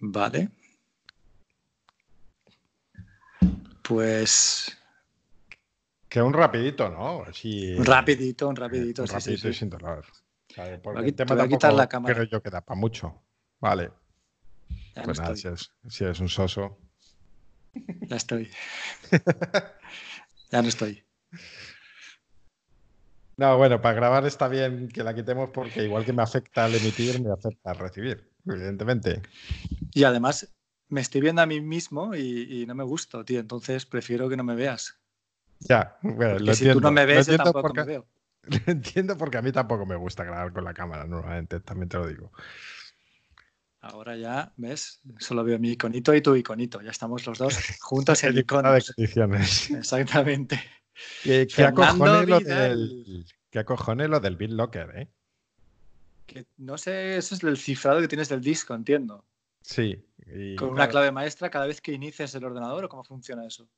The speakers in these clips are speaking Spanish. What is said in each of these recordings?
Vale. Pues. Que un rapidito, ¿no? Así, un rapidito, un rapidito. un sí, rapidito sí, sin dolor. ¿sabes? Porque Aquí el te voy a quitar la cámara. creo yo que da para mucho. Vale. Ya no Pues nada, estoy. si es, si es un soso. Ya estoy. ya no estoy. No, bueno, para grabar está bien que la quitemos porque igual que me afecta al emitir, me afecta al recibir, evidentemente. Y además, me estoy viendo a mí mismo y, y no me gusto, tío. Entonces prefiero que no me veas. Ya, bueno, Porque lo si entiendo. tú no me lo ves, yo tampoco porque, me veo. lo entiendo porque a mí tampoco me gusta grabar con la cámara, normalmente, también te lo digo. Ahora ya, ¿ves? Solo veo mi iconito y tu iconito. Ya estamos los dos juntos en iconos. condiciones. Exactamente. Fernando acojone lo del, que acojone lo del BitLocker, ¿eh? Que no sé, eso es el cifrado que tienes del disco, entiendo. Sí. y Con una clave maestra cada vez que inicias el ordenador o cómo funciona eso.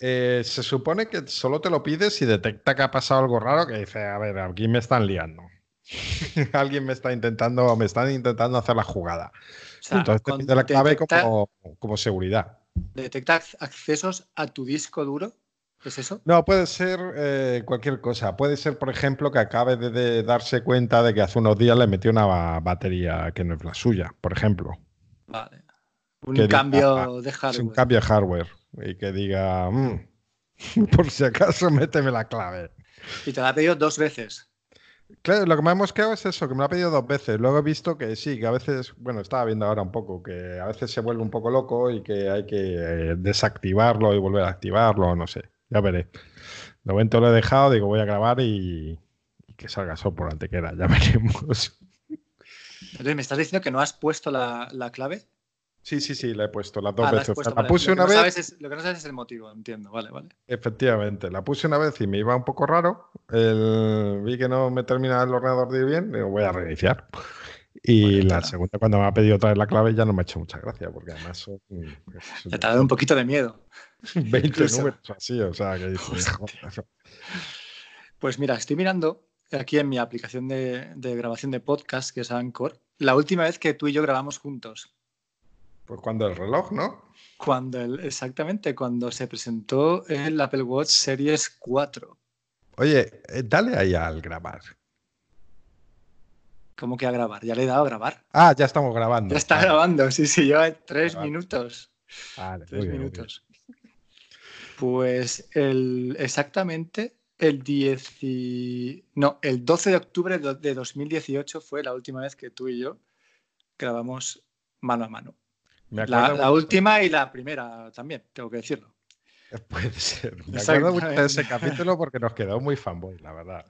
eh, se supone que solo te lo pides si detecta que ha pasado algo raro, que dice, a ver, aquí me están liando. Alguien me está intentando, me están intentando hacer la jugada. O sea, Entonces te pide la clave detecta, como, como seguridad. detecta ac- accesos a tu disco duro. ¿Es eso? No, puede ser eh, cualquier cosa. Puede ser, por ejemplo, que acabe de, de darse cuenta de que hace unos días le metió una ba- batería que no es la suya, por ejemplo. Vale. Un Que diga, cambio de hardware. un cambio de hardware. Y que diga, "Mm, por si acaso, méteme la clave. Y te la ha pedido dos veces. Claro, lo que me ha mosqueado es eso, que me lo ha pedido dos veces. Luego he visto que sí, que a veces, bueno, estaba viendo ahora un poco, que a veces se vuelve un poco loco y que hay que eh, desactivarlo y volver a activarlo, no sé. Ya veré. De momento lo he dejado, digo, voy a grabar y, y que salga solo por antequera, ya veremos. Entonces, ¿me estás diciendo que no has puesto la, la clave? Sí, sí, sí, la he puesto las dos Ah, la veces. Puesto, la vale. puse una no vez, es- lo que no sabes es el motivo, entiendo. Vale, vale. efectivamente, la puse una vez y me iba un poco raro. El- vi que no me terminaba el ordenador de ir bien, digo, voy a reiniciar. Y Bueno, la claro. segunda, cuando me ha pedido otra vez la clave, ya no me ha hecho mucha gracia, porque además Ya te ha dado un poquito de miedo. 20 incluso. números así, o sea, que dices. Pues mira, estoy mirando aquí en mi aplicación de, de grabación de podcast, que es Anchor, la última vez que tú y yo grabamos juntos. Pues cuando el reloj, ¿no? Cuando el- exactamente, cuando se presentó el Apple Watch Series 4. Oye, eh, dale ahí al grabar. ¿Cómo que a grabar? Ya le he dado a grabar. Ah, ya estamos grabando. Ya está Vale, grabando, sí, sí, lleva tres Vale. minutos. vale, Tres bien, minutos. Pues el, exactamente el 10 y- no, el 12 de octubre de de 2018 fue la última vez que tú y yo grabamos mano a mano. Me La, última y la primera también, tengo que decirlo. Puede ser. Me acuerdo mucho de ese capítulo porque nos quedó muy fanboy, la verdad.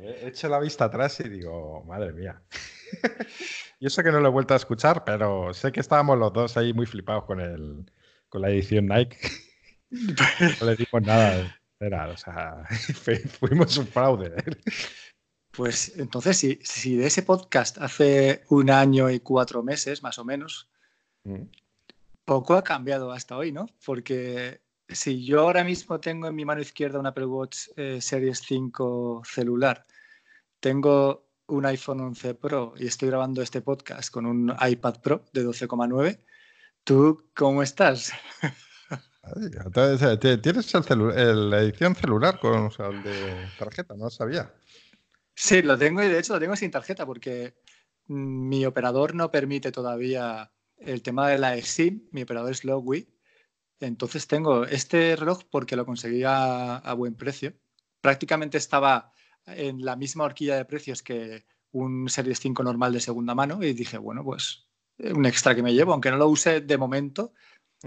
He hecho la vista atrás y digo, madre mía. Yo sé que no lo he vuelto a escuchar, pero sé que estábamos los dos ahí muy flipados con el con la edición Nike. No le dimos nada. Era, o sea, fuimos un fraude. Pues entonces, si, si de ese podcast hace un año y cuatro meses, más o menos, Mm. poco ha cambiado hasta hoy, ¿no? Porque si yo ahora mismo tengo en mi mano izquierda un Apple Watch eh, Series 5 celular, tengo un iPhone 11 Pro y estoy grabando este podcast con un iPad Pro de 12,9, ¿tú cómo estás? ¿Tienes el celu- el- la edición celular con de tarjeta? No sabía. Sí, lo tengo y de hecho lo tengo sin tarjeta porque mi operador no permite todavía el tema de la eSIM, mi operador es Logwi. Entonces tengo este reloj porque lo conseguí a, a buen precio. Prácticamente estaba en la misma horquilla de precios que un Series 5 normal de segunda mano y dije, bueno, pues eh, un extra que me llevo, aunque no lo use de momento,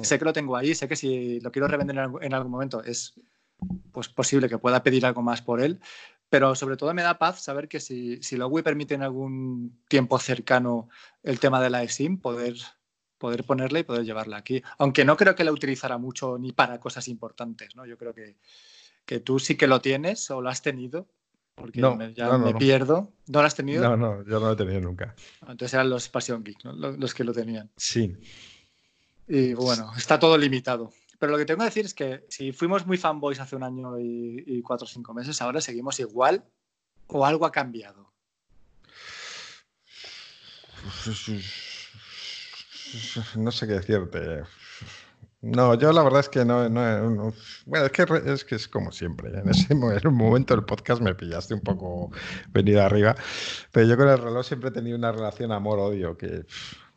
sé que lo tengo ahí, sé que si lo quiero revender en algún, en algún momento es pues, posible que pueda pedir algo más por él, pero sobre todo me da paz saber que si, si Logwi permite en algún tiempo cercano el tema de la eSIM, poder, poder ponerla y poder llevarla aquí. Aunque no creo que la utilizara mucho ni para cosas importantes, ¿no? Yo creo que, que tú sí que lo tienes o lo has tenido, porque No, me, ya no, no, me pierdo. ¿No lo has tenido? No, no, yo no lo he tenido nunca. Entonces eran los Passion Geek, ¿no? Los, los que lo tenían. Sí. Y bueno, está todo limitado. Pero lo que tengo que decir es que si fuimos muy fanboys hace un año y, cuatro o cinco meses, ahora seguimos igual o algo ha cambiado. no sé qué decirte. No, yo la verdad es que no, bueno, es que, es que es como siempre. En ese momento del podcast me pillaste un poco venido arriba, pero yo con el reloj siempre he tenido una relación amor-odio que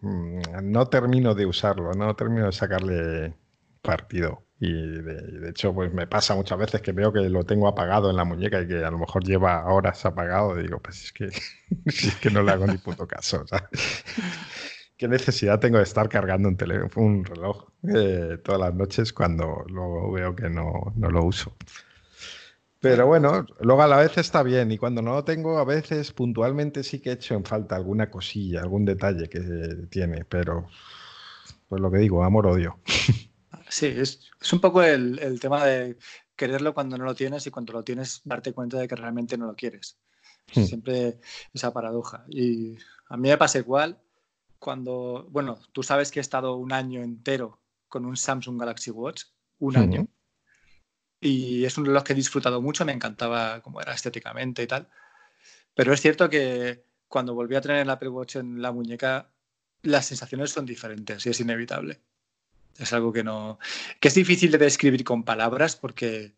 no termino de usarlo, no termino de sacarle partido. Y de, hecho, pues me pasa muchas veces que veo que lo tengo apagado en la muñeca y que a lo mejor lleva horas apagado. Y digo, pues es que, que no le hago ni puto caso. ¿Qué necesidad tengo de estar cargando un, un reloj eh, todas las noches cuando luego veo que no, no, lo uso? Pero bueno, luego a la vez está bien y cuando no lo tengo, a veces puntualmente sí que he hecho en falta alguna cosilla, algún detalle que tiene, pero pues lo que digo, amor-odio. Sí, es, es un poco el, el, tema de quererlo cuando no lo tienes y cuando lo tienes darte cuenta de que realmente no lo quieres. Hmm. Siempre esa paradoja. Y a mí me pasa igual cuando, bueno, tú sabes que he estado un año entero con un Samsung Galaxy Watch, un año. Y es un reloj que he disfrutado mucho, me encantaba cómo era estéticamente y tal. Pero es cierto que cuando volví a tener el Apple Watch en la muñeca, las sensaciones son diferentes y es inevitable. Es algo que no. que es difícil de describir con palabras porque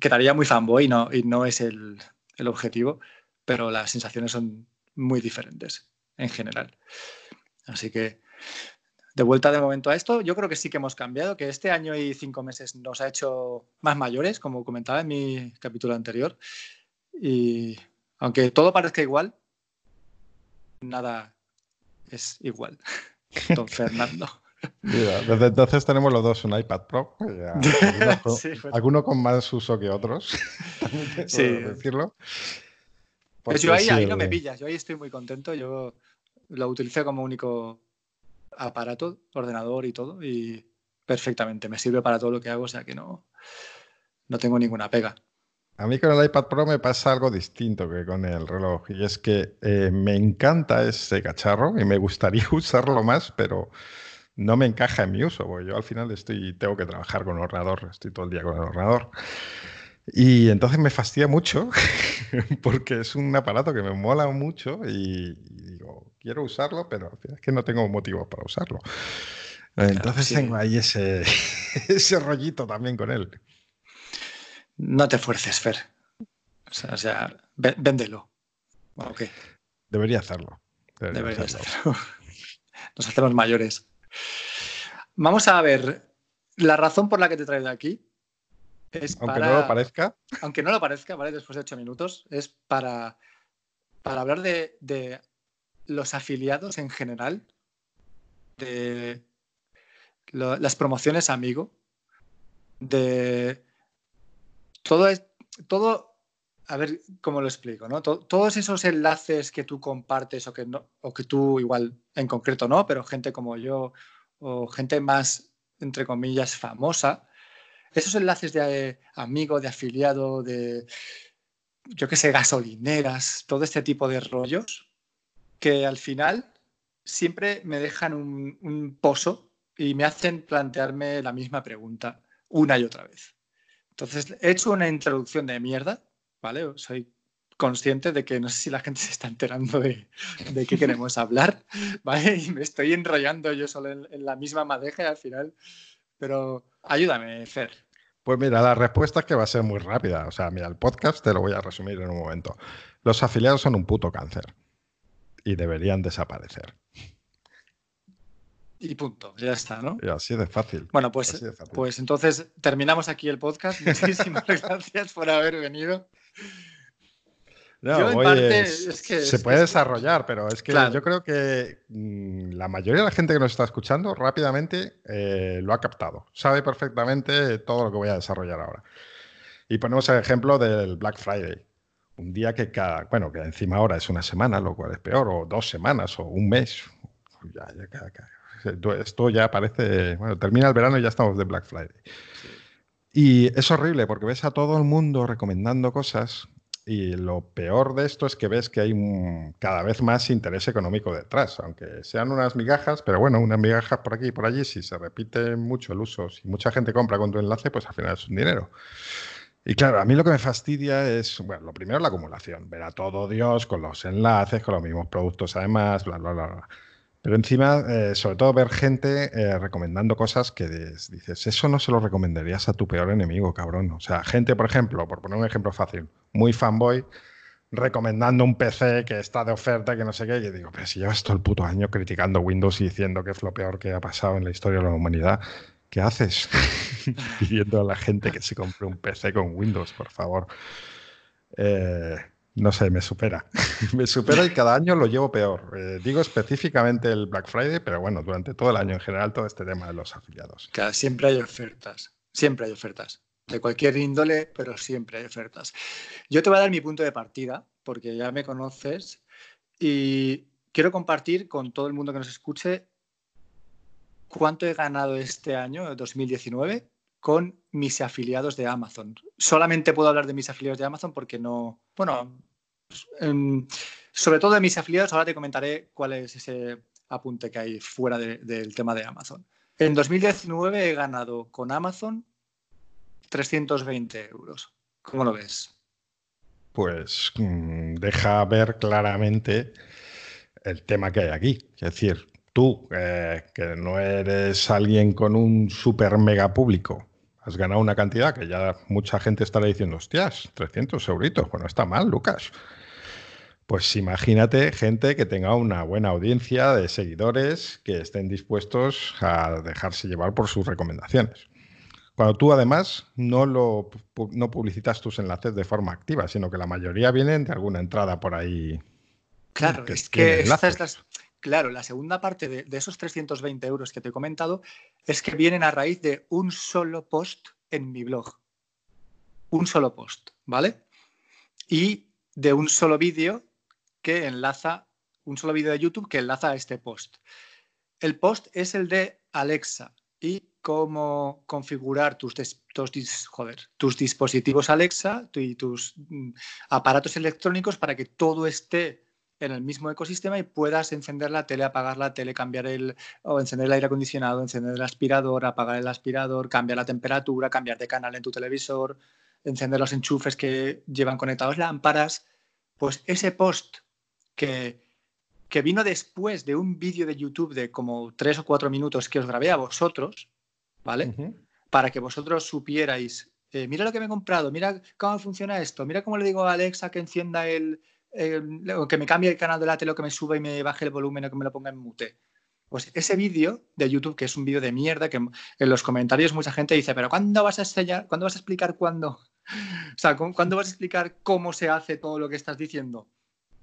quedaría muy fanboy no, y no es el, el objetivo, pero las sensaciones son muy diferentes en general. Así que, de vuelta de momento a esto, yo creo que sí que hemos cambiado, que este año y cinco meses nos ha hecho más mayores, como comentaba en mi capítulo anterior. Y aunque todo parezca igual, nada es igual. Don Fernando. desde entonces tenemos los dos un iPad Pro, algunos con, más uso que otros, sí. decirlo. Pues yo ahí, no me pillas, yo ahí estoy muy contento, yo lo utilizo como único aparato, ordenador y todo, y perfectamente, me sirve para todo lo que hago, o sea que no, no tengo ninguna pega. A mí con el iPad Pro me pasa algo distinto que con el reloj, y es que eh, me encanta ese cacharro y me gustaría usarlo más, pero no me encaja en mi uso, porque yo al final estoy, tengo que trabajar con el ordenador, estoy todo el día con el ordenador. Y entonces me fastidia mucho porque es un aparato que me mola mucho y, digo, quiero usarlo, pero es que no tengo motivos para usarlo. Entonces tengo ahí ese, ese rollito también con él. No te fuerces, Fer. O sea, véndelo. Debería hacerlo. Debería hacerlo. Nos hacemos mayores. Vamos a ver, la razón por la que te traigo aquí es aunque no lo parezca. Aunque no lo parezca, ¿vale? Después de ocho minutos, es para, para hablar de, los afiliados en general, de las promociones amigo, de todo, todo, a ver cómo lo explico, ¿no? todos esos enlaces que tú compartes o que, no, o que tú igual en concreto no, pero gente como yo o gente más, entre comillas, famosa, esos enlaces de eh, amigo, de afiliado, de, yo qué sé, gasolineras, todo este tipo de rollos, que al final siempre me dejan un, pozo y me hacen plantearme la misma pregunta una y otra vez. Entonces, he hecho una introducción de mierda, ¿vale? Soy consciente de que no sé si la gente se está enterando de, de qué queremos hablar, ¿vale? Y me estoy enrollando yo solo en, la misma madeja al final, pero ayúdame, Fer. Pues mira, la respuesta es que va a ser muy rápida. O sea, mira, el podcast te lo voy a resumir en un momento. Los afiliados son un puto cáncer y deberían desaparecer. Y punto, ya está, ¿no? Y así de fácil. Bueno, pues, pues entonces terminamos aquí el podcast. Muchísimas gracias por haber venido. No, se puede desarrollar, pero es que yo creo que mm, la mayoría de la gente que nos está escuchando rápidamente eh, lo ha captado. Sabe perfectamente todo lo que voy a desarrollar ahora. Y ponemos el ejemplo del Black Friday. Un día que cada, bueno, que encima ahora es una semana, lo cual es peor, o dos semanas, o un mes. esto ya parece, bueno, termina el verano y ya estamos de Black Friday. Y es horrible porque ves a todo el mundo recomendando cosas y lo peor de esto es que ves que hay cada vez más interés económico detrás, aunque sean unas migajas, pero bueno, unas migajas por aquí y por allí, si se repite mucho el uso, si mucha gente compra con tu enlace, pues al final es un dinero. Y claro, a mí lo que me fastidia es, bueno, lo primero la acumulación, ver a todo Dios con los enlaces, con los mismos productos además, bla, bla, bla. Pero encima, eh, sobre todo ver gente eh, recomendando cosas que dices, eso no se lo recomendarías a tu peor enemigo, cabrón. O sea, gente, por ejemplo, por poner un ejemplo fácil, muy fanboy, recomendando un PC que está de oferta, que no sé qué, y digo, pero si llevas todo el puto año criticando Windows y diciendo que es lo peor que ha pasado en la historia de la humanidad, ¿qué haces? Pidiendo a la gente que se compre un PC con Windows, por favor. Eh, no sé, me supera. me supera y cada año lo llevo peor. Eh, digo específicamente el Black Friday, pero bueno, durante todo el año en general todo este tema de los afiliados. Claro, siempre hay ofertas. Siempre hay ofertas. De cualquier índole, pero siempre hay ofertas. Yo te voy a dar mi punto de partida, porque ya me conoces, y quiero compartir con todo el mundo que nos escuche cuánto he ganado este año, 2019, con mis afiliados de Amazon. Solamente puedo hablar de mis afiliados de Amazon porque no, bueno, sobre todo de mis afiliados, ahora te comentaré cuál es ese apunte que hay fuera del tema de Amazon. En 2019 he ganado con Amazon 320 euros. ¿Cómo lo ves? Pues mm, deja ver claramente el tema que hay aquí. Es decir, tú, eh, que no eres alguien con un super mega público, has ganado una cantidad que ya mucha gente estará diciendo, hostias, 300 euritos, pues no está mal, Lucas. Pues imagínate gente que tenga una buena audiencia de seguidores que estén dispuestos a dejarse llevar por sus recomendaciones. Cuando tú además no, lo, no publicitas tus enlaces de forma activa, sino que la mayoría vienen de alguna entrada por ahí. Claro, es que claro, la segunda parte de, de, esos 320 euros que te he comentado es que vienen a raíz de un solo post en mi blog. Un solo post, ¿vale? Y de un solo vídeo que enlaza, un solo vídeo de YouTube que enlaza a este post. El post es el de Alexa y cómo configurar tus, dispositivos Alexa y tus mm, aparatos electrónicos para que todo esté en el mismo ecosistema y puedas encender la tele, apagar la tele, cambiar el o encender el aire acondicionado, encender el aspirador, apagar el aspirador, cambiar la temperatura, cambiar de canal en tu televisor, encender los enchufes que llevan conectados lámparas. Pues ese post que vino después de un vídeo de YouTube de como tres o cuatro minutos que os grabé a vosotros, ¿vale? Para que vosotros supierais, eh, mira lo que me he comprado, mira cómo funciona esto, mira cómo le digo a Alexa que encienda el, eh, que me cambie el canal de la tele, o que me suba y me baje el volumen o que me lo ponga en mute. Pues ese vídeo de YouTube, que es un vídeo de mierda, que en los comentarios mucha gente dice, pero ¿cuándo vas a enseñar, cuándo vas a explicar cuándo? O sea, ¿cuándo vas a explicar cómo se hace todo lo que estás diciendo?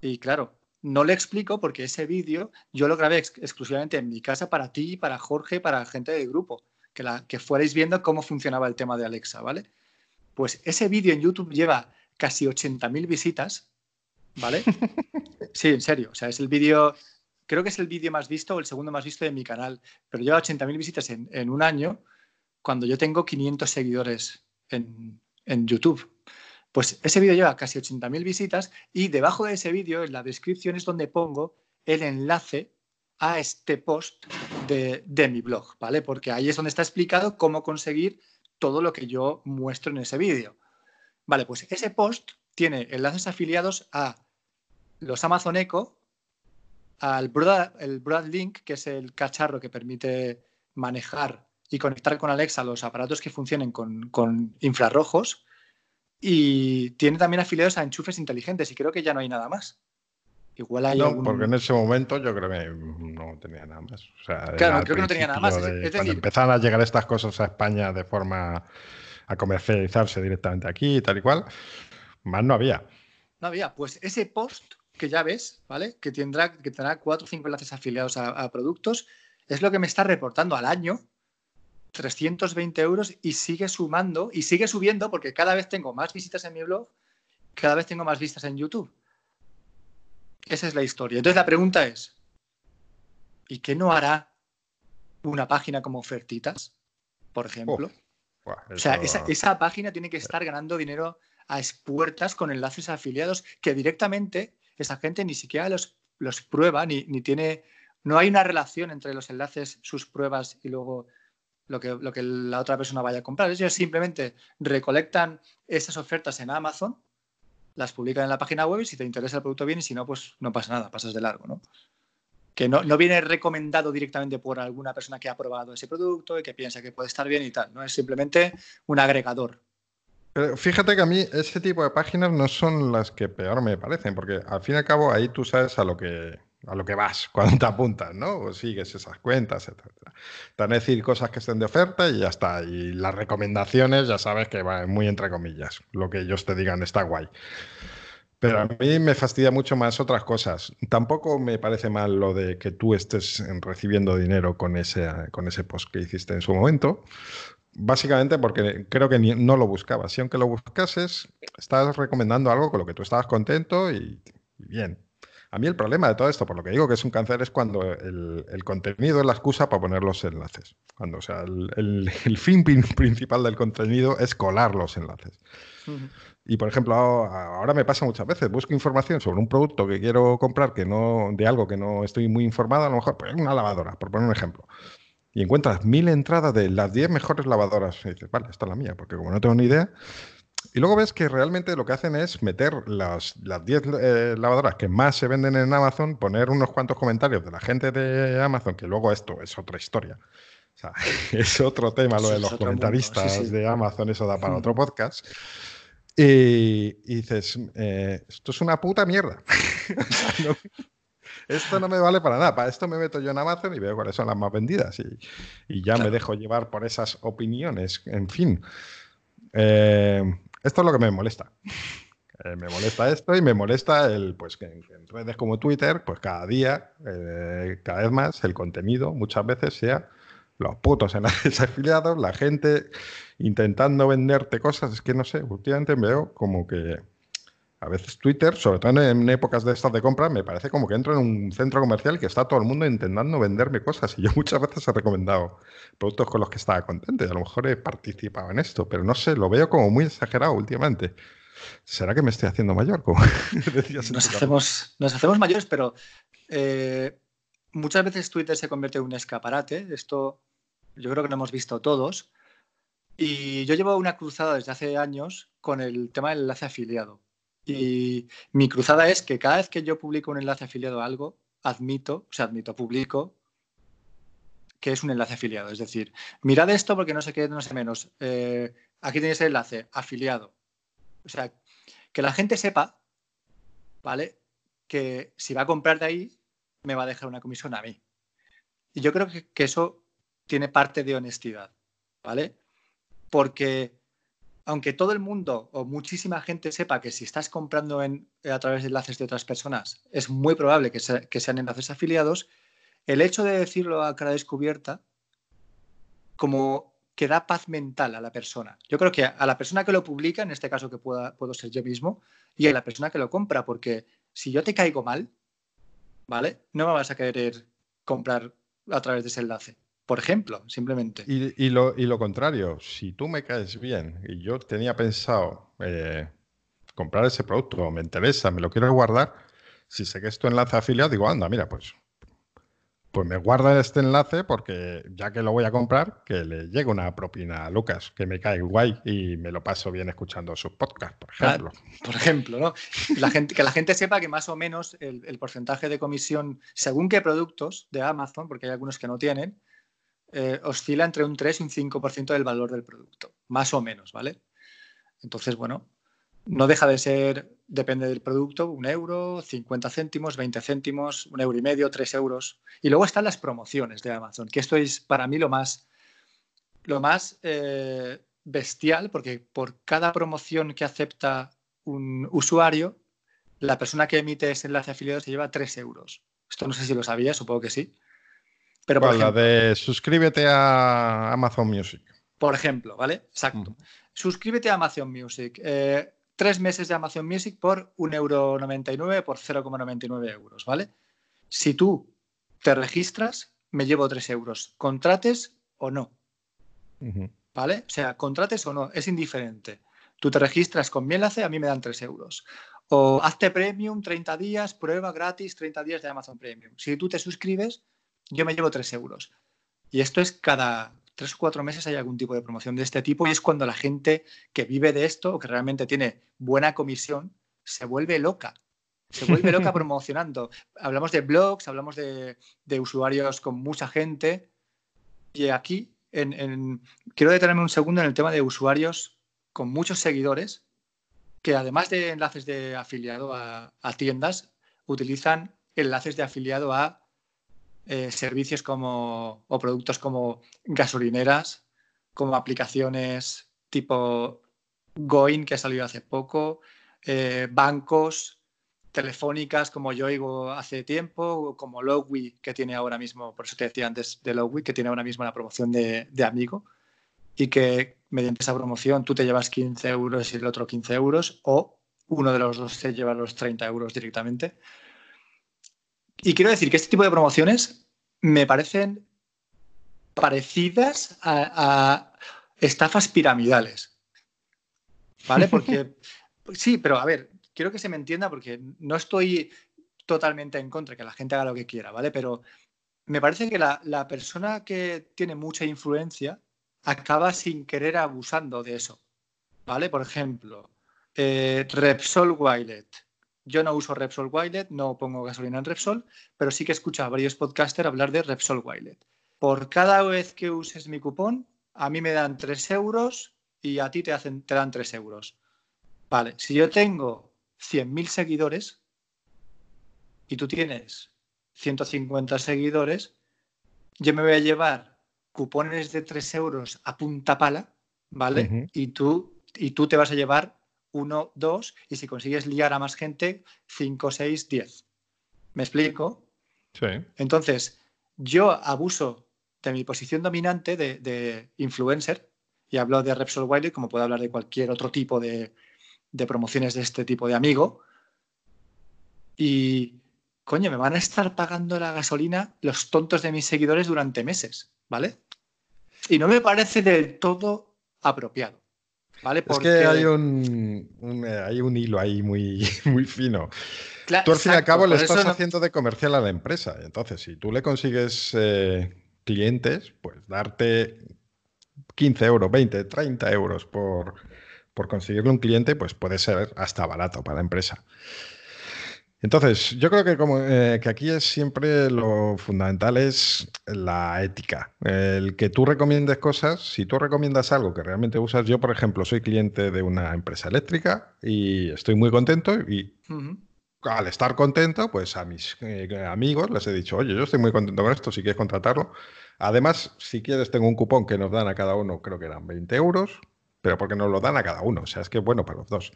Y claro, no le explico porque ese vídeo yo lo grabé exclusivamente en mi casa para ti, para Jorge, para gente del grupo, que, la, que fuerais viendo cómo funcionaba el tema de Alexa, ¿vale? Pues ese vídeo en YouTube lleva casi 80.000 visitas ¿vale? Sí, en serio. O sea, es el vídeo, creo que es el vídeo más visto o el segundo más visto de mi canal, pero lleva 80.000 visitas en, un año cuando yo tengo 500 seguidores en, YouTube. Pues ese vídeo lleva casi 80.000 visitas y debajo de ese vídeo, en la descripción, es donde pongo el enlace a este post de, mi blog, ¿vale? Porque ahí es donde está explicado cómo conseguir todo lo que yo muestro en ese vídeo. Vale, pues ese post tiene enlaces afiliados a los Amazon Echo al Broadlink, que es el cacharro que permite manejar y conectar con Alexa los aparatos que funcionen con, infrarrojos. Y tiene también afiliados a enchufes inteligentes y creo que ya no hay nada más. Igual hay no, porque en ese momento yo creo que no tenía nada más. claro, creo que no tenía nada más. cuando empezaron a llegar estas cosas a España de forma a comercializarse directamente aquí y tal y cual, más no había. No había. Pues ese post que ya ves, ¿vale? Que tendrá, que tendrá cuatro o cinco enlaces afiliados a, productos, es lo que me está reportando al año 320 euros y sigue sumando y sigue subiendo porque cada vez tengo más visitas en mi blog, cada vez tengo más vistas en YouTube. Esa es la historia. Entonces la pregunta es, ¿y qué no hará una página como Ofertitas, por ejemplo? O sea, esa, esa, página tiene que estar ganando dinero a expuertas con enlaces afiliados que directamente esa gente ni siquiera los, los prueba, ni, ni, tiene, no hay una relación entre los enlaces, sus pruebas y luego lo que, lo que la otra persona vaya a comprar. Ellos simplemente recolectan esas ofertas en Amazon, las publican en la página web y si te interesa el producto bien y si no, pues no pasa nada, pasas de largo, ¿no? que no, no, viene recomendado directamente por alguna persona que ha probado ese producto y que piensa que puede estar bien y tal, ¿no? Es simplemente un agregador. Pero fíjate que a mí ese tipo de páginas no son las que peor me parecen, porque al fin y al cabo ahí tú sabes a lo que, a lo que vas cuando te apuntas, ¿no? O sigues esas cuentas, etc. Te van a decir cosas que estén de oferta y ya está. Y las recomendaciones ya sabes que van muy entre comillas. Lo que ellos te digan está guay. Pero a mí me fastidia mucho más otras cosas. Tampoco me parece mal lo de que tú estés recibiendo dinero con ese, con ese post que hiciste en su momento. Básicamente porque creo que no lo buscabas. Si aunque lo buscases, estás recomendando algo con lo que tú estabas contento y bien. A mí el problema de todo esto, por lo que digo que es un cáncer, es cuando el, contenido es la excusa para poner los enlaces. Cuando, o sea, el, fin principal del contenido es colar los enlaces. Y por ejemplo, ahora me pasa muchas veces, busco información sobre un producto que quiero comprar que no, de algo que no estoy muy informado, a lo mejor pues, una lavadora, por poner un ejemplo. Y encuentras mil entradas de las 10 mejores lavadoras. Y dices, vale, esta es la mía, porque como no tengo ni idea, y luego ves que realmente lo que hacen es meter las 10 eh, lavadoras que más se venden en Amazon, poner unos cuantos comentarios de la gente de Amazon, que luego esto es otra historia. O sea, es otro tema lo de los comentaristas de Amazon, eso da para otro podcast. Y, dices, eh, esto es una puta mierda. esto no me vale para nada. Para esto me meto yo en Amazon y veo cuáles son las más vendidas. Y, ya me dejo llevar por esas opiniones. En fin. Eh, esto es lo que me molesta. Eh, me molesta esto y me molesta el pues que en, redes como Twitter, pues cada día, eh, cada vez más, el contenido muchas veces sea los putos enlaces afiliados, la gente intentando venderte cosas. Es que no sé, últimamente veo como que a veces Twitter, sobre todo en, épocas de estas de compra, me parece como que entro en un centro comercial que está todo el mundo intentando venderme cosas. Y yo muchas veces he recomendado productos con los que estaba contento y a lo mejor he participado en esto, pero no sé, lo veo como muy exagerado últimamente. ¿Será que me estoy haciendo mayor? Como nos, hacemos, nos hacemos mayores, pero eh, muchas veces Twitter se convierte en un escaparate. Esto yo creo que lo hemos visto todos. Y yo llevo una cruzada desde hace años con el tema del enlace afiliado. Y mi cruzada es que cada vez que yo publico un enlace afiliado a algo, admito, o sea, admito, publico que es un enlace afiliado. Es decir, mirad esto porque no sé qué, no sé menos. Eh, aquí tenéis el enlace, afiliado. O sea, que la gente sepa, ¿vale? Que si va a comprar de ahí, me va a dejar una comisión a mí. Y yo creo que, que eso tiene parte de honestidad, ¿vale? Porque aunque todo el mundo o muchísima gente sepa que si estás comprando en, a través de enlaces de otras personas, es muy probable que, sean enlaces afiliados, el hecho de decirlo a cara descubierta, como que da paz mental a la persona. Yo creo que a la persona que lo publica, en este caso que pueda, puedo ser yo mismo, y a la persona que lo compra, porque si yo te caigo mal, ¿vale? No me vas a querer comprar a través de ese enlace por ejemplo, simplemente. Y, lo, contrario, si tú me caes bien y yo tenía pensado eh, comprar ese producto, me interesa, me lo quiero guardar, si sé que es tu enlace afiliado, digo, anda, mira, pues, pues me guarda este enlace porque ya que lo voy a comprar, que le llegue una propina a Lucas, que me cae guay y me lo paso bien escuchando sus podcasts, por ejemplo. por ejemplo, ¿no? La gente, que la gente sepa que más o menos el, el porcentaje de comisión, según qué productos de Amazon, porque hay algunos que no tienen, eh, oscila entre un 3 y un 5% del valor del producto, más o menos, ¿vale? Entonces, bueno, no deja de ser, depende del producto, un euro, 50 céntimos, 20 céntimos, un euro y medio, 3 euros. Y luego están las promociones de Amazon, que esto es para mí lo más, lo más eh, bestial, porque por cada promoción que acepta un usuario, la persona que emite ese enlace afiliado se lleva 3 euros. Esto no sé si lo sabía, supongo que sí. Pero por la de suscríbete a Amazon Music. Por ejemplo, ¿vale? Exacto. Suscríbete a Amazon Music. Eh, tres meses de Amazon Music por 1,99€ por 0,99 euros, ¿vale? Si tú te registras, me llevo 3 euros. Contrates o no. ¿Vale? O sea, contrates o no, es indiferente. Tú te registras con mi enlace, a mí me dan 3 euros. O hazte premium, 30 días, prueba gratis, 30 días de Amazon Premium. Si tú te suscribes, yo me llevo 3 euros. Y esto es cada tres o cuatro meses hay algún tipo de promoción de este tipo y es cuando la gente que vive de esto o que realmente tiene buena comisión se vuelve loca. Se vuelve loca promocionando. Hablamos de blogs, hablamos de, usuarios con mucha gente. Y aquí quiero detenerme un segundo en el tema de usuarios con muchos seguidores que además de enlaces de afiliado a, tiendas, utilizan enlaces de afiliado a eh, servicios como o productos como gasolineras, como aplicaciones tipo Going, que ha salido hace poco, eh, bancos, telefónicas como Yoigo hace tiempo, como Logwi, que tiene ahora mismo, por eso te decía antes de Logwi, que tiene ahora mismo la promoción de, Amigo y que mediante esa promoción tú te llevas 15 euros y el otro 15 euros o uno de los dos se lleva los 30 euros directamente. Y quiero decir que este tipo de promociones me parecen parecidas a estafas piramidales. ¿Vale? Porque sí, pero a ver, quiero que se me entienda porque no estoy totalmente en contra de que la gente haga lo que quiera, ¿vale? Pero me parece que la, persona que tiene mucha influencia acaba sin querer abusando de eso, ¿vale? Por ejemplo, eh, Repsol Wilet. Yo no uso Repsol Wilet, no pongo gasolina en Repsol, pero sí que escucho a varios podcasters hablar de Repsol Wilet. Por cada vez que uses mi cupón, a mí me dan 3 euros y a ti te, hacen, te dan 3 euros. Vale, si yo tengo 100.000 seguidores y tú tienes 150 seguidores, yo me voy a llevar cupones de 3 euros a punta pala, ¿vale? y, tú, y tú te vas a llevar 1, 2 y si consigues liar a más gente, 5, 6, 10. ¿Me explico? Sí. Entonces, yo abuso de mi posición dominante de, influencer y hablo de Repsol Wiley como puedo hablar de cualquier otro tipo de, de promociones de este tipo de amigo. Y, coño, me van a estar pagando la gasolina los tontos de mis seguidores durante meses, ¿vale? Y no me parece del todo apropiado. ¿Vale? Porque... Es que hay un, eh, hay un hilo ahí muy, muy fino. tú al fin y al cabo le estás haciendo de comercial a la empresa. Entonces, si tú le consigues eh, clientes, pues darte 15 euros, 20, 30 euros por, por conseguirle un cliente, pues puede ser hasta barato para la empresa. Entonces, yo creo que, como, eh, que aquí es siempre lo fundamental es la ética. El que tú recomiendes cosas, si tú recomiendas algo que realmente usas, yo por ejemplo soy cliente de una empresa eléctrica y estoy muy contento y al estar contento, pues a mis eh, amigos les he dicho, oye, yo estoy muy contento con esto, si quieres contratarlo. Además, si quieres, tengo un cupón que nos dan a cada uno, creo que eran 20 euros, pero porque nos lo dan a cada uno. O sea, es que es bueno para los dos.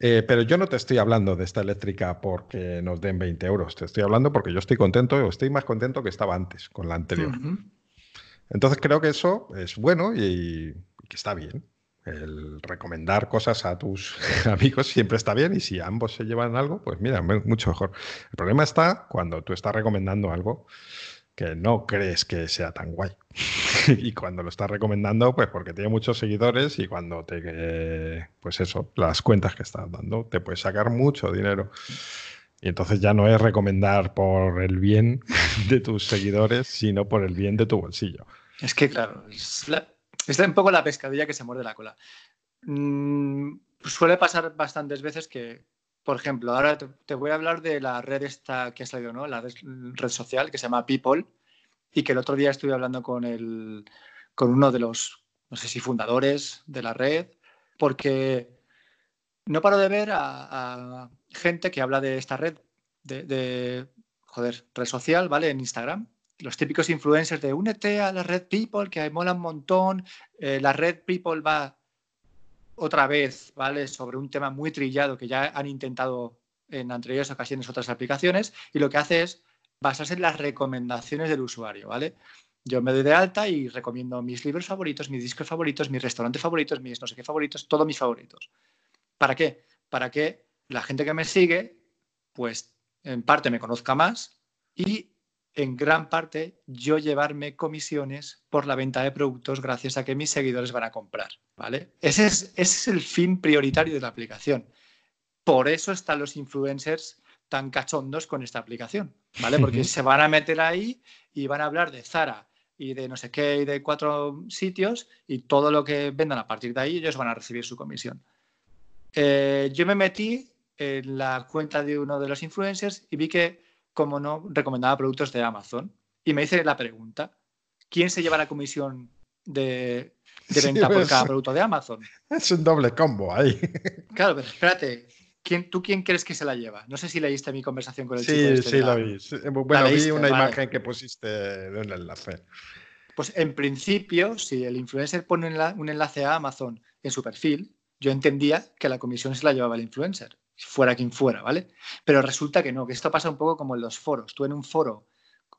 Eh, pero yo no te estoy hablando de esta eléctrica porque nos den 20 euros. Te estoy hablando porque yo estoy contento o estoy más contento que estaba antes con la anterior. Entonces creo que eso es bueno y, que está bien. El recomendar cosas a tus amigos siempre está bien y si ambos se llevan algo, pues mira, mucho mejor. El problema está cuando tú estás recomendando algo que no crees que sea tan guay. y cuando lo estás recomendando, pues porque tiene muchos seguidores y cuando te, pues eso, las cuentas que estás dando, te puedes sacar mucho dinero. Y entonces ya no es recomendar por el bien de tus seguidores, sino por el bien de tu bolsillo. Es que, claro, es, un poco la pescadilla que se muerde la cola. Mm, suele pasar bastantes veces que, por ejemplo, ahora te, voy a hablar de la red esta que ha salido, ¿no? La red, social que se llama People y que el otro día estuve hablando con, el, con uno de los, no sé si fundadores de la red, porque no paro de ver a, gente que habla de esta red, de, joder, red social, ¿vale? En Instagram. Los típicos influencers de únete a la red People, que mola un montón. Eh, la red People va otra vez, ¿vale? Sobre un tema muy trillado que ya han intentado en anteriores ocasiones otras aplicaciones y lo que hace es basarse en las recomendaciones del usuario, ¿vale? Yo me doy de alta y recomiendo mis libros favoritos, mis discos favoritos, mis restaurantes favoritos, mis no sé qué favoritos, todos mis favoritos. ¿Para qué? Para que la gente que me sigue, pues en parte me conozca más y en gran parte yo llevarme comisiones por la venta de productos gracias a que mis seguidores van a comprar, ¿vale? Ese es, ese es el fin prioritario de la aplicación. Por eso están los influencers tan cachondos con esta aplicación, ¿vale? Porque se van a meter ahí y van a hablar de Zara y de no sé qué y de cuatro sitios y todo lo que vendan a partir de ahí ellos van a recibir su comisión. Eh, yo me metí en la cuenta de uno de los influencers y vi que, como no, recomendaba productos de Amazon. Y me hice la pregunta, ¿quién se lleva la comisión de, venta por cada producto de Amazon? Es un doble combo ahí. Claro, pero espérate, ¿quién, ¿tú quién crees que se la lleva? No sé si leíste mi conversación con el sí, chico. Este sí, la vi. Bueno, vi una imagen que pusiste de un enlace. Pues en principio, si el influencer pone un enlace a Amazon en su perfil, yo entendía que la comisión se la llevaba el influencer, fuera quien fuera, ¿vale? Pero resulta que no, que esto pasa un poco como en los foros. Tú en un foro,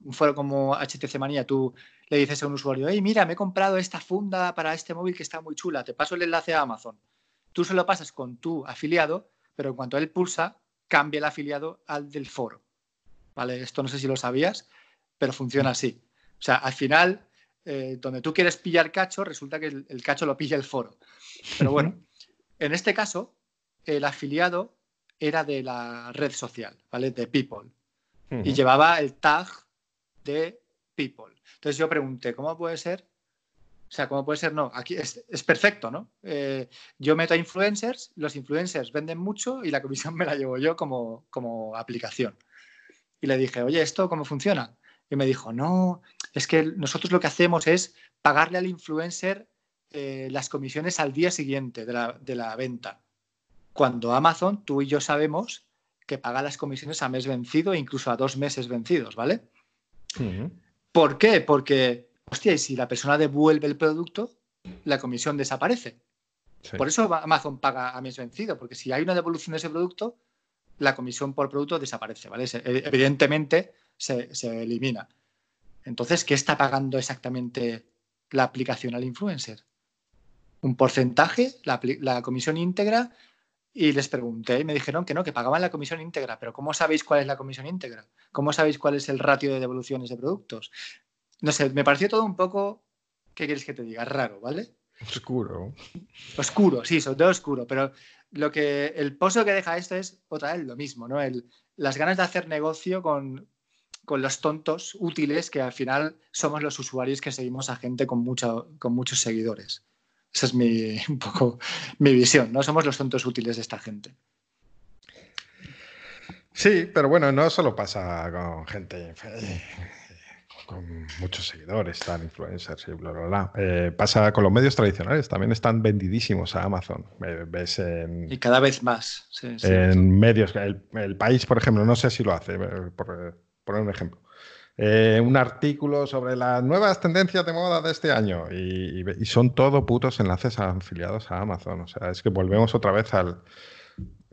un foro como HTC Manía, tú le dices a un usuario, hey, mira, me he comprado esta funda para este móvil que está muy chula, te paso el enlace a Amazon. Tú se lo pasas con tu afiliado, pero en cuanto él pulsa, cambia el afiliado al del foro. ¿Vale? Esto no sé si lo sabías, pero funciona así. O sea, al final eh, donde tú quieres pillar cacho, resulta que el, cacho lo pilla el foro. Pero bueno, en este caso, el afiliado era de la red social, ¿vale? De People. Y llevaba el tag de People. Entonces yo pregunté, ¿cómo puede ser? O sea, ¿cómo puede ser? No, aquí es, perfecto, ¿no? Eh, yo meto a influencers, los influencers venden mucho y la comisión me la llevo yo como, como aplicación. Y le dije, oye, ¿esto cómo funciona? Y me dijo, no, es que nosotros lo que hacemos es pagarle al influencer eh, las comisiones al día siguiente de la, venta. Cuando Amazon, tú y yo sabemos que paga las comisiones a mes vencido e incluso a dos meses vencidos, ¿vale? ¿Por qué? Porque, hostia, y si la persona devuelve el producto, la comisión desaparece. Por eso Amazon paga a mes vencido, porque si hay una devolución de ese producto, la comisión por producto desaparece, ¿vale? Evidentemente se elimina. Entonces, ¿qué está pagando exactamente la aplicación al influencer? Un porcentaje, la, comisión íntegra, y les pregunté y me dijeron que no, que pagaban la comisión íntegra, pero ¿cómo sabéis cuál es la comisión íntegra? ¿Cómo sabéis cuál es el ratio de devoluciones de productos? No sé, me pareció todo un poco, ¿qué quieres que te diga? Raro, ¿vale? Oscuro. Oscuro, sí, sobre todo oscuro, pero lo que el pozo que deja esto es otra vez lo mismo, ¿no? El, las ganas de hacer negocio con, con los tontos útiles que al final somos los usuarios que seguimos a gente con, mucho, con muchos seguidores. Esa es mi, un poco mi visión, ¿no? Somos los tontos útiles de esta gente. Sí, pero bueno, no solo pasa con gente con muchos seguidores, están influencers y bla, bla, bla. Eh, pasa con los medios tradicionales, también están vendidísimos a Amazon. Ves en, y cada vez más. en medios, el, país, por ejemplo, no sé si lo hace, eh, por, poner un ejemplo. Eh, un artículo sobre las nuevas tendencias de moda de este año y, son todo putos enlaces afiliados a Amazon. O sea, es que volvemos otra vez al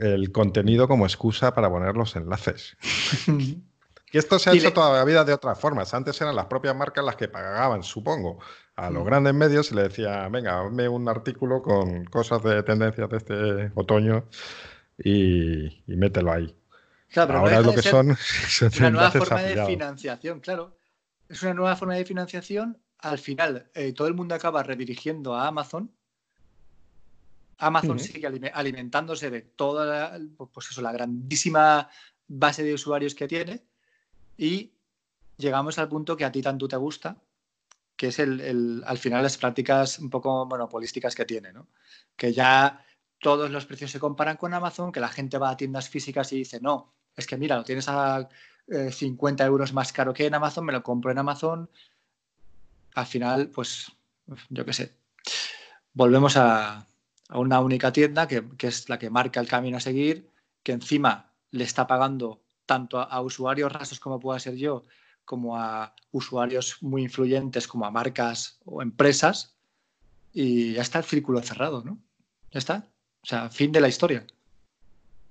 el contenido como excusa para poner los enlaces. y esto se ha hecho toda la vida de otras formas. Antes eran las propias marcas las que pagaban, supongo, a los grandes medios y le decía, venga, hazme un artículo con cosas de tendencias de este otoño y mételo ahí. Claro, Ahora es lo que son, una nueva forma de financiación, claro. Es una nueva forma de financiación. Al final, eh, todo el mundo acaba redirigiendo a Amazon. Amazon sigue alimentándose de toda la, pues eso, la grandísima base de usuarios que tiene y llegamos al punto que a ti tanto te gusta, que es el, al final las prácticas un poco monopolísticas que tiene, ¿no? Que ya todos los precios se comparan con Amazon, que la gente va a tiendas físicas y dice, no, es que mira, lo tienes a 50 eh, euros más caro que en Amazon, me lo compro en Amazon. Al final, pues, yo qué sé, volvemos a, una única tienda que, es la que marca el camino a seguir, que encima le está pagando tanto a, usuarios rasos como pueda ser yo, como a usuarios muy influyentes, como a marcas o empresas, y ya está el círculo cerrado, ¿no? Ya está. O sea, fin de la historia.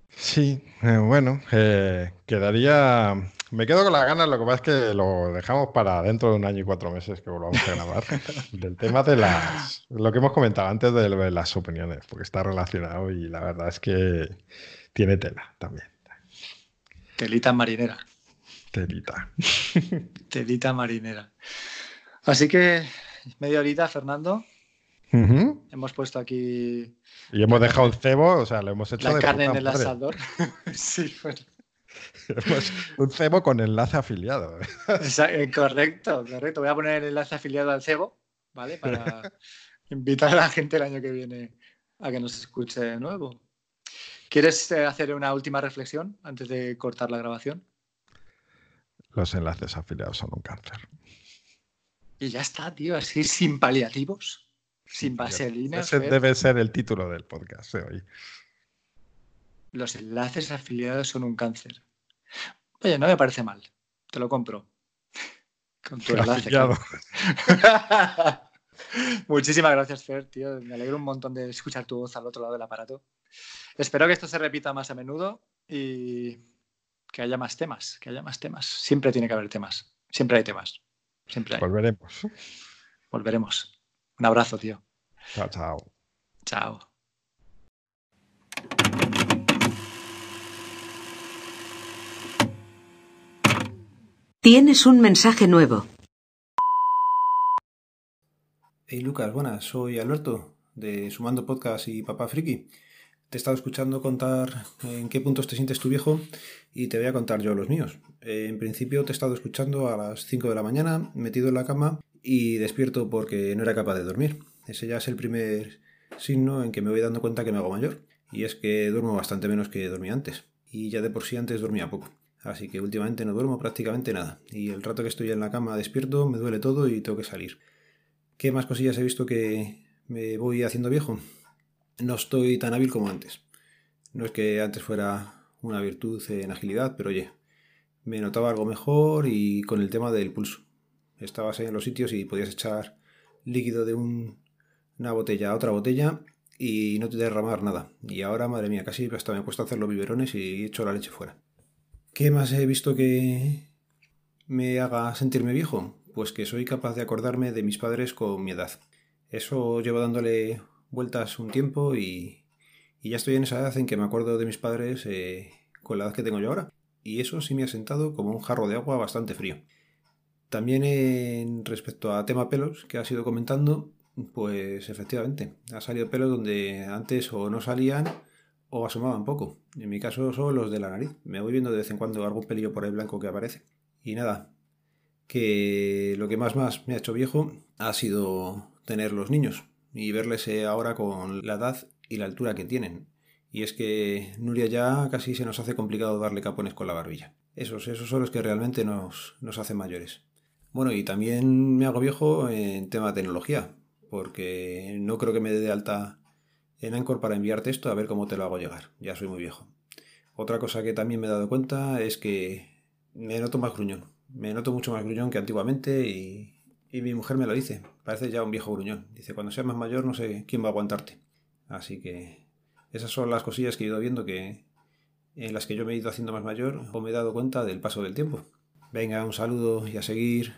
Sí, eh, bueno, eh, quedaría. Me quedo con las ganas, lo que pasa es que lo dejamos para dentro de un año y cuatro meses que volvamos a grabar. del tema de las. Lo que hemos comentado antes de, las opiniones, porque está relacionado y la verdad es que tiene tela también. Telita marinera. Telita. Telita marinera. Así que, media horita, Fernando. Hemos puesto aquí. Y hemos dejado el cebo, o sea, lo hemos hecho. La carne en el asador. sí, bueno. un cebo con enlace afiliado. Eh, correcto, correcto. Voy a poner el enlace afiliado al cebo, ¿vale? Para invitar a la gente el año que viene a que nos escuche de nuevo. ¿Quieres eh, hacer una última reflexión antes de cortar la grabación? Los enlaces afiliados son un cáncer. Y ya está, tío, así sin paliativos, sin vaselina. Ese debe ser el título del podcast de hoy. Los enlaces afiliados son un cáncer. Oye, no me parece mal. Te lo compro. Con tu enlace. Muchísimas gracias, Fer, tío. Me alegro un montón de escuchar tu voz al otro lado del aparato. Espero que esto se repita más a menudo y que haya más temas, que haya más temas. Siempre tiene que haber temas. Siempre hay temas. Siempre hay. Volveremos. Volveremos. Un abrazo, tío. Chao, chao. Chao. Tienes un mensaje nuevo. Hey Lucas, buenas, soy Alberto de Sumando Podcast y Papá Friki. Te he estado escuchando contar en qué puntos te sientes tu viejo y te voy a contar yo los míos. En principio te he estado escuchando a las 5 de la mañana, metido en la cama y despierto porque no era capaz de dormir. Ese ya es el primer signo en que me voy dando cuenta que me hago mayor. Y es que duermo bastante menos que dormía antes. Y ya de por sí antes dormía poco. Así que últimamente no duermo prácticamente nada. Y el rato que estoy en la cama despierto me duele todo y tengo que salir. ¿Qué más cosillas he visto que me voy haciendo viejo? No estoy tan hábil como antes. No es que antes fuera una virtud en agilidad, pero oye, me notaba algo mejor y con el tema del pulso. Estabas en los sitios y podías echar líquido de una botella a otra botella y no te derramar nada. Y ahora, madre mía, casi hasta me cuesta hacer los biberones y echo la leche fuera. ¿Qué más he visto que me haga sentirme viejo? Pues que soy capaz de acordarme de mis padres con mi edad. Eso llevo dándole vueltas un tiempo y, ya estoy en esa edad en que me acuerdo de mis padres eh, con la edad que tengo yo ahora. Y eso sí me ha sentado como un jarro de agua bastante frío. También en respecto a tema pelos que has ido comentando, pues efectivamente, ha salido pelos donde antes o no salían o asomaban poco. En mi caso son los de la nariz. Me voy viendo de vez en cuando algún pelillo por ahí blanco que aparece. Y nada, que lo que más más me ha hecho viejo ha sido tener los niños y verles eh, ahora con la edad y la altura que tienen. Y es que Nuria ya casi se nos hace complicado darle capones con la barbilla. Esos, esos son los que realmente nos, nos hacen mayores. Bueno, y también me hago viejo en tema de tecnología, porque no creo que me dé de alta en Anchor para enviarte esto a ver cómo te lo hago llegar. Ya soy muy viejo. Otra cosa que también me he dado cuenta es que me noto más gruñón. Me noto mucho más gruñón que antiguamente y, y mi mujer me lo dice. Parece ya un viejo gruñón. Dice, cuando seas más mayor no sé quién va a aguantarte. Así que esas son las cosillas que he ido viendo que en las que yo me he ido haciendo más mayor o me he dado cuenta del paso del tiempo. Venga, un saludo y a seguir.